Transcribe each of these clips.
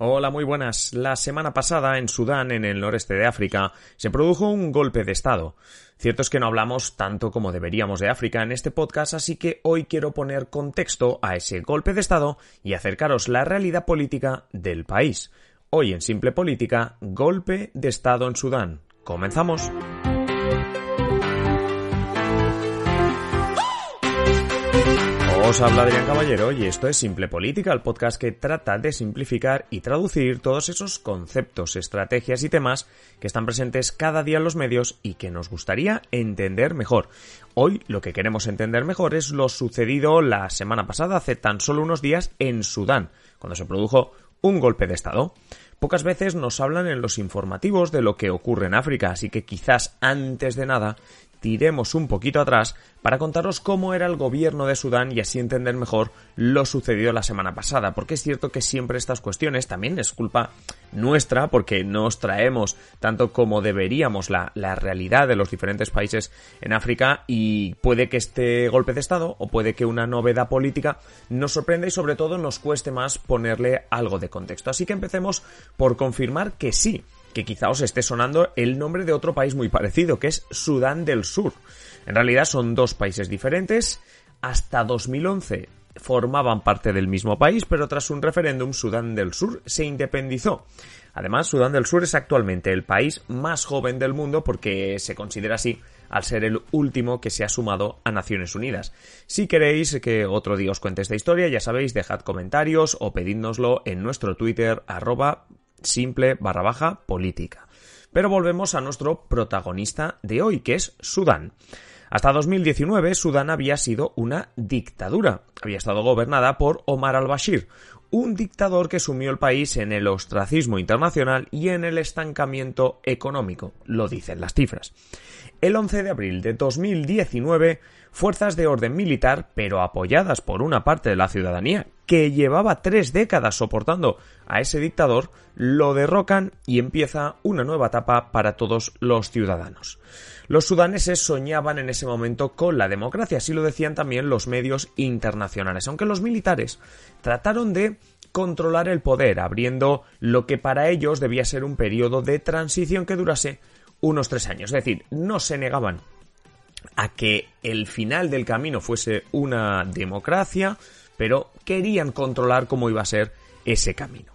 Hola, muy buenas. La semana pasada en Sudán, en el noreste de África, se produjo un golpe de Estado. Cierto es que no hablamos tanto como deberíamos de África en este podcast, así que hoy quiero poner contexto a ese golpe de Estado y acercaros la realidad política del país. Hoy en Simple Política, golpe de Estado en Sudán. Comenzamos. Os habla Adrián Caballero y esto es Simple Política, el podcast que trata de simplificar y traducir todos esos conceptos, estrategias y temas que están presentes cada día en los medios y que nos gustaría entender mejor. Hoy lo que queremos entender mejor es lo sucedido la semana pasada, hace tan solo unos días, en Sudán, cuando se produjo un golpe de Estado. Pocas veces nos hablan en los informativos de lo que ocurre en África, así que quizás antes de nada tiremos un poquito atrás para contaros cómo era el gobierno de Sudán y así entender mejor lo sucedido la semana pasada, porque es cierto que siempre estas cuestiones también es culpa nuestra, porque no os traemos tanto como deberíamos la, la realidad de los diferentes países en África y puede que este golpe de Estado o puede que una novedad política nos sorprenda y sobre todo nos cueste más ponerle algo de contexto. Así que empecemos por confirmar que sí, que quizá os esté sonando el nombre de otro país muy parecido, que es Sudán del Sur. En realidad son dos países diferentes. Hasta 2011 formaban parte del mismo país, pero tras un referéndum Sudán del Sur se independizó. Además, Sudán del Sur es actualmente el país más joven del mundo porque se considera así al ser el último que se ha sumado a Naciones Unidas. Si queréis que otro día os cuente esta historia, ya sabéis, dejad comentarios o pedídnoslo en nuestro Twitter arroba simple barra baja política. Pero volvemos a nuestro protagonista de hoy, que es Sudán. Hasta 2019, Sudán había sido una dictadura. Había estado gobernada por Omar al-Bashir, un dictador que sumió el país en el ostracismo internacional y en el estancamiento económico, lo dicen las cifras. El 11 de abril de 2019, fuerzas de orden militar, pero apoyadas por una parte de la ciudadanía, que llevaba tres décadas soportando a ese dictador, lo derrocan y empieza una nueva etapa para todos los ciudadanos. Los sudaneses soñaban en ese momento con la democracia, así lo decían también los medios internacionales, aunque los militares trataron de controlar el poder, abriendo lo que para ellos debía ser un periodo de transición que durase unos tres años. Es decir, no se negaban a que el final del camino fuese una democracia, pero querían controlar cómo iba a ser ese camino.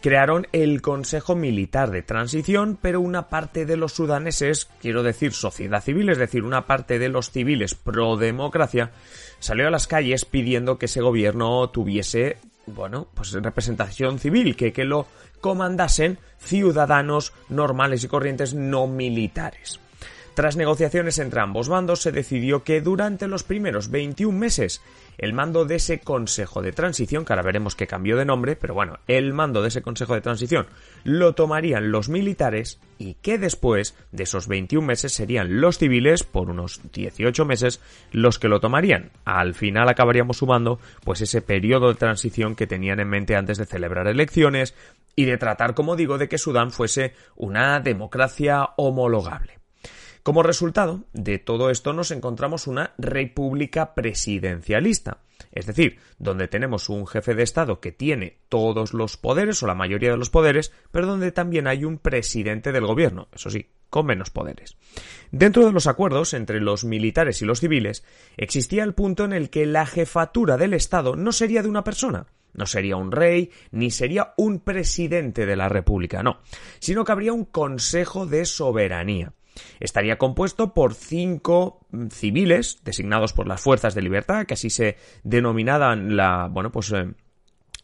Crearon el Consejo Militar de Transición, pero una parte de los sudaneses, quiero decir sociedad civil, es decir, una parte de los civiles pro democracia, salió a las calles pidiendo que ese gobierno tuviese, bueno, pues representación civil, que, que lo comandasen ciudadanos normales y corrientes no militares. Tras negociaciones entre ambos bandos, se decidió que durante los primeros 21 meses el mando de ese Consejo de Transición, que ahora veremos que cambió de nombre, pero bueno, el mando de ese Consejo de Transición lo tomarían los militares y que después de esos 21 meses serían los civiles por unos 18 meses los que lo tomarían. Al final acabaríamos sumando pues ese periodo de transición que tenían en mente antes de celebrar elecciones y de tratar, como digo, de que Sudán fuese una democracia homologable. Como resultado de todo esto nos encontramos una república presidencialista, es decir, donde tenemos un jefe de Estado que tiene todos los poderes o la mayoría de los poderes, pero donde también hay un presidente del gobierno, eso sí, con menos poderes. Dentro de los acuerdos entre los militares y los civiles, existía el punto en el que la jefatura del Estado no sería de una persona, no sería un rey, ni sería un presidente de la República, no, sino que habría un Consejo de Soberanía. Estaría compuesto por cinco mm, civiles designados por las fuerzas de libertad, que así se denominaban la, bueno, pues eh,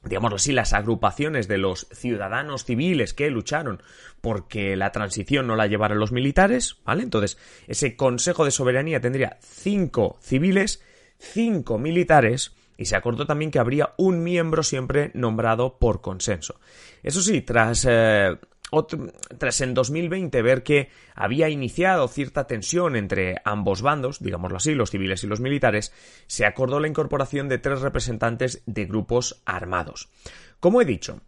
digámoslo así, las agrupaciones de los ciudadanos civiles que lucharon porque la transición no la llevaran los militares, ¿vale? Entonces, ese Consejo de Soberanía tendría cinco civiles, cinco militares y se acordó también que habría un miembro siempre nombrado por consenso. Eso sí, tras eh, tras en 2020 ver que había iniciado cierta tensión entre ambos bandos, digámoslo así, los civiles y los militares, se acordó la incorporación de tres representantes de grupos armados. Como he dicho,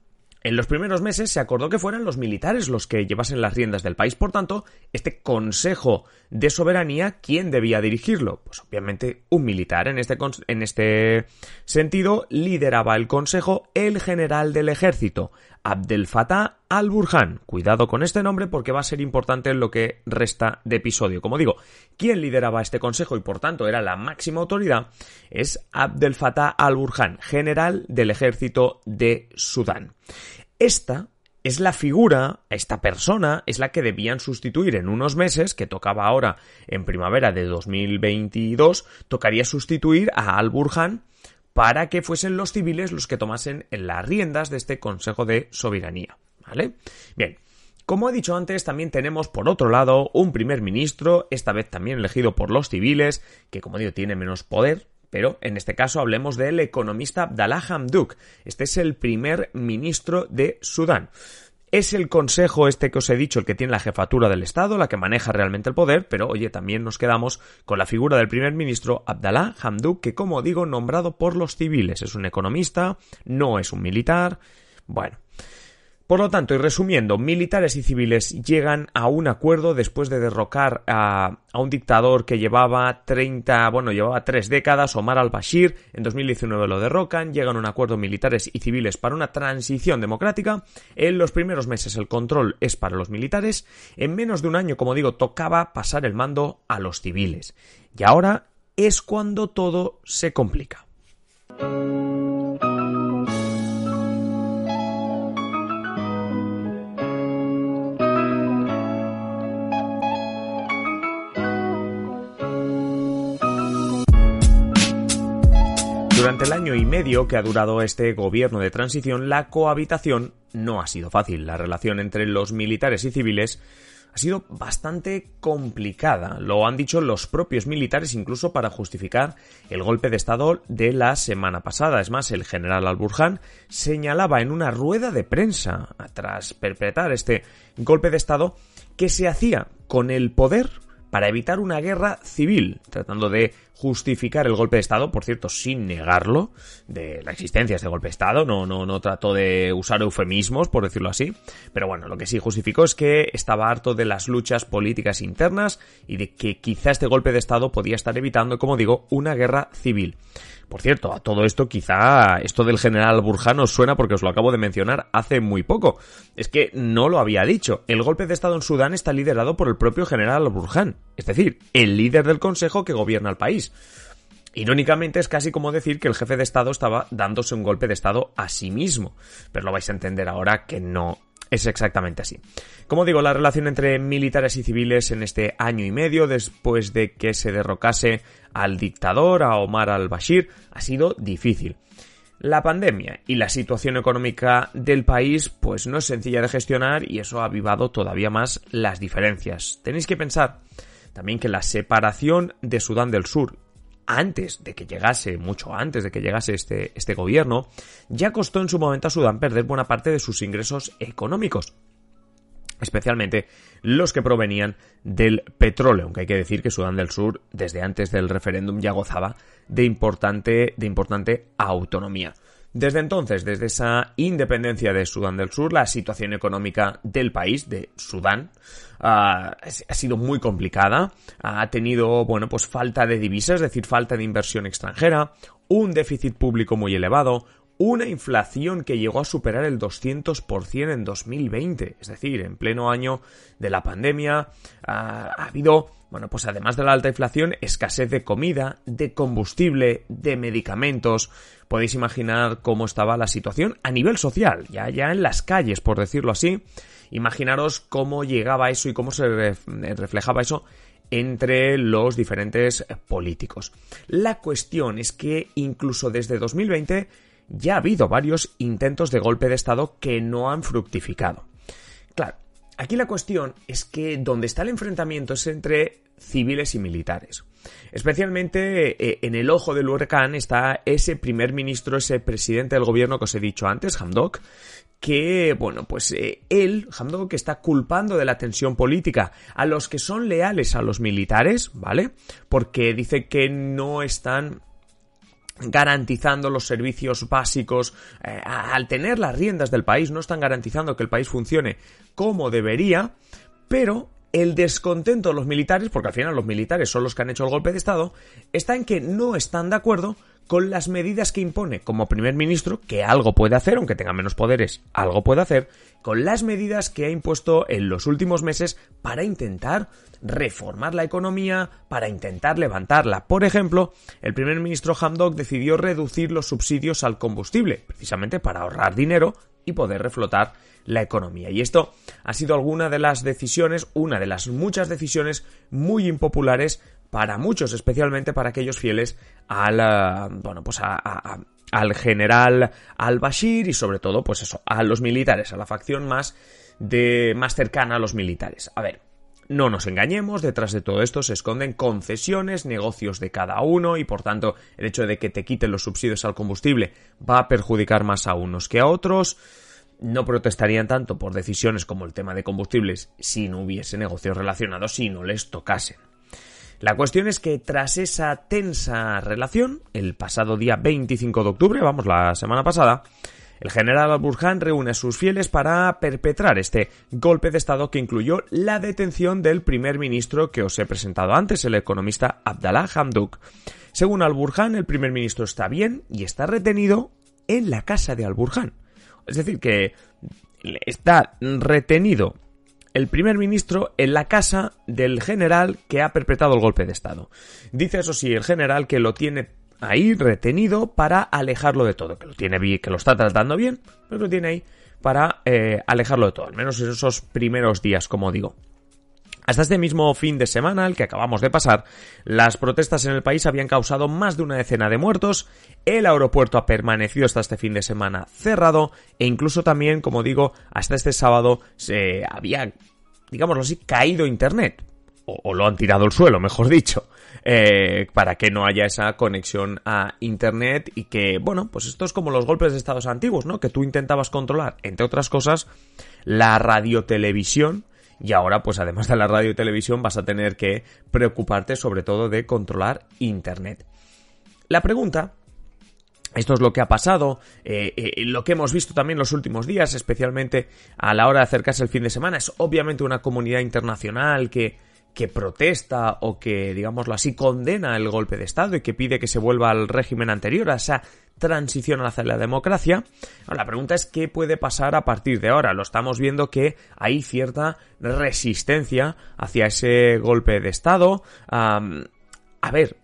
en los primeros meses se acordó que fueran los militares los que llevasen las riendas del país, por tanto, este Consejo de Soberanía, ¿quién debía dirigirlo? Pues obviamente un militar. En este, en este sentido, lideraba el Consejo el general del ejército, Abdel Fattah al-Burhan. Cuidado con este nombre porque va a ser importante en lo que resta de episodio. Como digo, quien lideraba este consejo y por tanto era la máxima autoridad es Abdel Fattah al-Burhan, general del ejército de Sudán. Esta es la figura, esta persona es la que debían sustituir en unos meses, que tocaba ahora en primavera de 2022, tocaría sustituir a Al-Burhan para que fuesen los civiles los que tomasen las riendas de este Consejo de Soberanía. ¿Vale? Bien. Como he dicho antes, también tenemos por otro lado un primer ministro, esta vez también elegido por los civiles, que como digo tiene menos poder, pero en este caso hablemos del economista Abdallah Hamduk. Este es el primer ministro de Sudán. Es el consejo este que os he dicho el que tiene la jefatura del Estado, la que maneja realmente el poder, pero oye, también nos quedamos con la figura del primer ministro Abdallah Hamduk, que como digo, nombrado por los civiles. Es un economista, no es un militar. Bueno, por lo tanto, y resumiendo, militares y civiles llegan a un acuerdo después de derrocar a, un dictador que llevaba 30, bueno, llevaba tres décadas, Omar al-Bashir, en 2019 lo derrocan, llegan a un acuerdo militares y civiles para una transición democrática, en los primeros meses el control es para los militares, en menos de un año, como digo, tocaba pasar el mando a los civiles. Y ahora es cuando todo se complica. Durante el año y medio que ha durado este gobierno de transición, la cohabitación no ha sido fácil. La relación entre los militares y civiles ha sido bastante complicada. Lo han dicho los propios militares incluso para justificar el golpe de Estado de la semana pasada. Es más, el general Al-Burhan señalaba en una rueda de prensa, tras perpetrar este golpe de Estado, que se hacía con el poder para evitar una guerra civil, tratando de justificar el golpe de Estado, por cierto, sin negarlo, de la existencia de este golpe de Estado, no, no, no trató de usar eufemismos, por decirlo así, pero bueno, lo que sí justificó es que estaba harto de las luchas políticas internas y de que quizá este golpe de Estado podía estar evitando, como digo, una guerra civil. Por cierto, a todo esto quizá esto del general Burjano suena porque os lo acabo de mencionar hace muy poco. Es que no lo había dicho. El golpe de Estado en Sudán está liderado por el propio general Burhan, es decir, el líder del Consejo que gobierna el país. Irónicamente es casi como decir que el jefe de Estado estaba dándose un golpe de Estado a sí mismo, pero lo vais a entender ahora que no es exactamente así. Como digo, la relación entre militares y civiles en este año y medio, después de que se derrocase al dictador, a Omar al-Bashir, ha sido difícil. La pandemia y la situación económica del país pues no es sencilla de gestionar y eso ha avivado todavía más las diferencias. Tenéis que pensar también que la separación de Sudán del Sur antes de que llegase, mucho antes de que llegase este, este gobierno, ya costó en su momento a Sudán perder buena parte de sus ingresos económicos especialmente los que provenían del petróleo, aunque hay que decir que Sudán del Sur desde antes del referéndum ya gozaba de importante, de importante autonomía. Desde entonces, desde esa independencia de Sudán del Sur, la situación económica del país, de Sudán, ah, ha sido muy complicada. Ha tenido, bueno, pues falta de divisas, es decir, falta de inversión extranjera, un déficit público muy elevado, una inflación que llegó a superar el 200% en 2020, es decir, en pleno año de la pandemia, ha habido, bueno, pues además de la alta inflación, escasez de comida, de combustible, de medicamentos. Podéis imaginar cómo estaba la situación a nivel social, ya, ya en las calles, por decirlo así. Imaginaros cómo llegaba eso y cómo se reflejaba eso entre los diferentes políticos. La cuestión es que incluso desde 2020 ya ha habido varios intentos de golpe de Estado que no han fructificado. Claro, aquí la cuestión es que donde está el enfrentamiento es entre civiles y militares. Especialmente eh, en el ojo del huracán está ese primer ministro, ese presidente del gobierno que os he dicho antes, Hamdok, que, bueno, pues eh, él, Hamdok, está culpando de la tensión política a los que son leales a los militares, ¿vale? Porque dice que no están garantizando los servicios básicos, eh, al tener las riendas del país, no están garantizando que el país funcione como debería, pero el descontento de los militares, porque al final los militares son los que han hecho el golpe de Estado, está en que no están de acuerdo con las medidas que impone como primer ministro, que algo puede hacer, aunque tenga menos poderes, algo puede hacer, con las medidas que ha impuesto en los últimos meses para intentar reformar la economía, para intentar levantarla. Por ejemplo, el primer ministro Hamdok decidió reducir los subsidios al combustible, precisamente para ahorrar dinero y poder reflotar la economía. Y esto ha sido alguna de las decisiones, una de las muchas decisiones muy impopulares para muchos, especialmente para aquellos fieles al, eh, bueno, pues al general al-Bashir y sobre todo, pues eso, a los militares, a la facción más de, más cercana a los militares. A ver, no nos engañemos, detrás de todo esto se esconden concesiones, negocios de cada uno y por tanto el hecho de que te quiten los subsidios al combustible va a perjudicar más a unos que a otros. No protestarían tanto por decisiones como el tema de combustibles si no hubiese negocios relacionados y no les tocasen. La cuestión es que tras esa tensa relación, el pasado día 25 de octubre, vamos, la semana pasada, el general al-Burhan reúne a sus fieles para perpetrar este golpe de Estado que incluyó la detención del primer ministro que os he presentado antes, el economista Abdallah Hamdouk. Según al-Burhan, el primer ministro está bien y está retenido en la casa de al-Burhan. Es decir, que está retenido el primer ministro en la casa del general que ha perpetrado el golpe de Estado. Dice eso sí, el general que lo tiene ahí retenido para alejarlo de todo, que lo tiene bien, que lo está tratando bien, pero lo tiene ahí para eh, alejarlo de todo, al menos en esos primeros días, como digo. Hasta este mismo fin de semana, el que acabamos de pasar, las protestas en el país habían causado más de una decena de muertos, el aeropuerto ha permanecido hasta este fin de semana cerrado e incluso también, como digo, hasta este sábado se había, digámoslo así, caído Internet. O, lo han tirado al suelo, mejor dicho, eh, para que no haya esa conexión a Internet y que, bueno, pues esto es como los golpes de estados antiguos, ¿no? Que tú intentabas controlar, entre otras cosas, la radiotelevisión y ahora, pues además de la radio y televisión, vas a tener que preocuparte sobre todo de controlar Internet. La pregunta esto es lo que ha pasado, eh, eh, lo que hemos visto también los últimos días, especialmente a la hora de acercarse el fin de semana. Es obviamente una comunidad internacional que, que protesta o que, digámoslo así, condena el golpe de Estado y que pide que se vuelva al régimen anterior, a esa transición hacia la democracia. la pregunta es qué puede pasar a partir de ahora. Lo estamos viendo que hay cierta resistencia hacia ese golpe de Estado. a ver,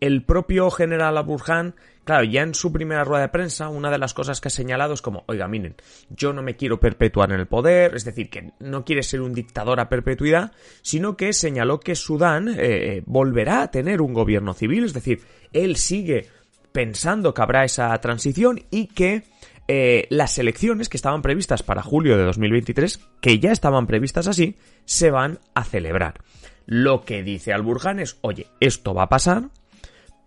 el propio general Aburhan Claro, ya en su primera rueda de prensa, una de las cosas que ha señalado es como, oiga, miren, yo no me quiero perpetuar en el poder, es decir, que no quiere ser un dictador a perpetuidad, sino que señaló que Sudán eh, eh, volverá a tener un gobierno civil, es decir, él sigue pensando que habrá esa transición y que eh, las elecciones que estaban previstas para julio de 2023, que ya estaban previstas así, se van a celebrar. Lo que dice Al-Burhan es, oye, esto va a pasar,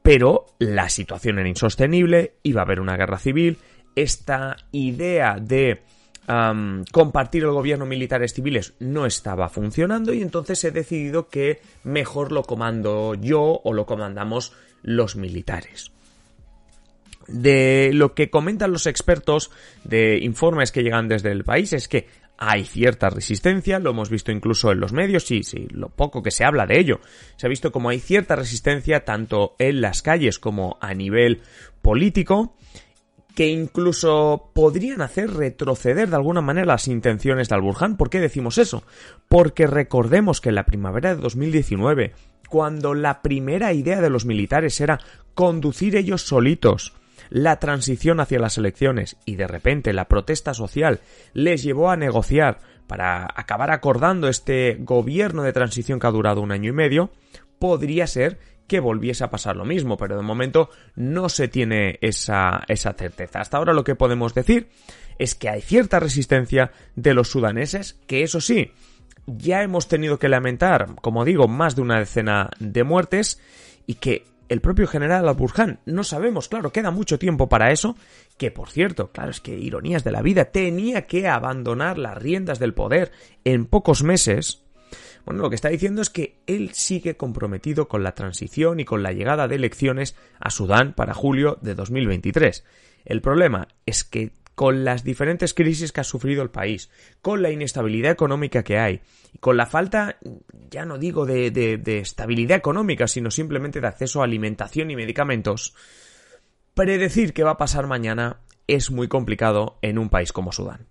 pero la situación era insostenible, iba a haber una guerra civil, esta idea de compartir el gobierno militares civiles no estaba funcionando y entonces he decidido que mejor lo comando yo o lo comandamos los militares. De lo que comentan los expertos de informes que llegan desde el país es que hay cierta resistencia, lo hemos visto incluso en los medios, sí, sí, lo poco que se habla de ello. Se ha visto como hay cierta resistencia tanto en las calles como a nivel político, que incluso podrían hacer retroceder de alguna manera las intenciones de Al-Burhan. ¿Por qué decimos eso? Porque recordemos que en la primavera de 2019, cuando la primera idea de los militares era conducir ellos solitos la transición hacia las elecciones y de repente la protesta social les llevó a negociar para acabar acordando este gobierno de transición que ha durado un año y medio, podría ser que volviese a pasar lo mismo, pero de momento no se tiene esa, esa certeza. Hasta ahora lo que podemos decir es que hay cierta resistencia de los sudaneses, que eso sí, ya hemos tenido que lamentar, como digo, más de una decena de muertes, y que el propio general Al-Burhan. No sabemos, claro, queda mucho tiempo para eso, que por cierto, claro, es que ironías de la vida, tenía que abandonar las riendas del poder en pocos meses. Bueno, lo que está diciendo es que él sigue comprometido con la transición y con la llegada de elecciones a Sudán para julio de 2023. El problema es que con las diferentes crisis que ha sufrido el país, con la inestabilidad económica que hay, y con la falta, ya no digo de, de, estabilidad económica, sino simplemente de acceso a alimentación y medicamentos, predecir qué va a pasar mañana es muy complicado en un país como Sudán.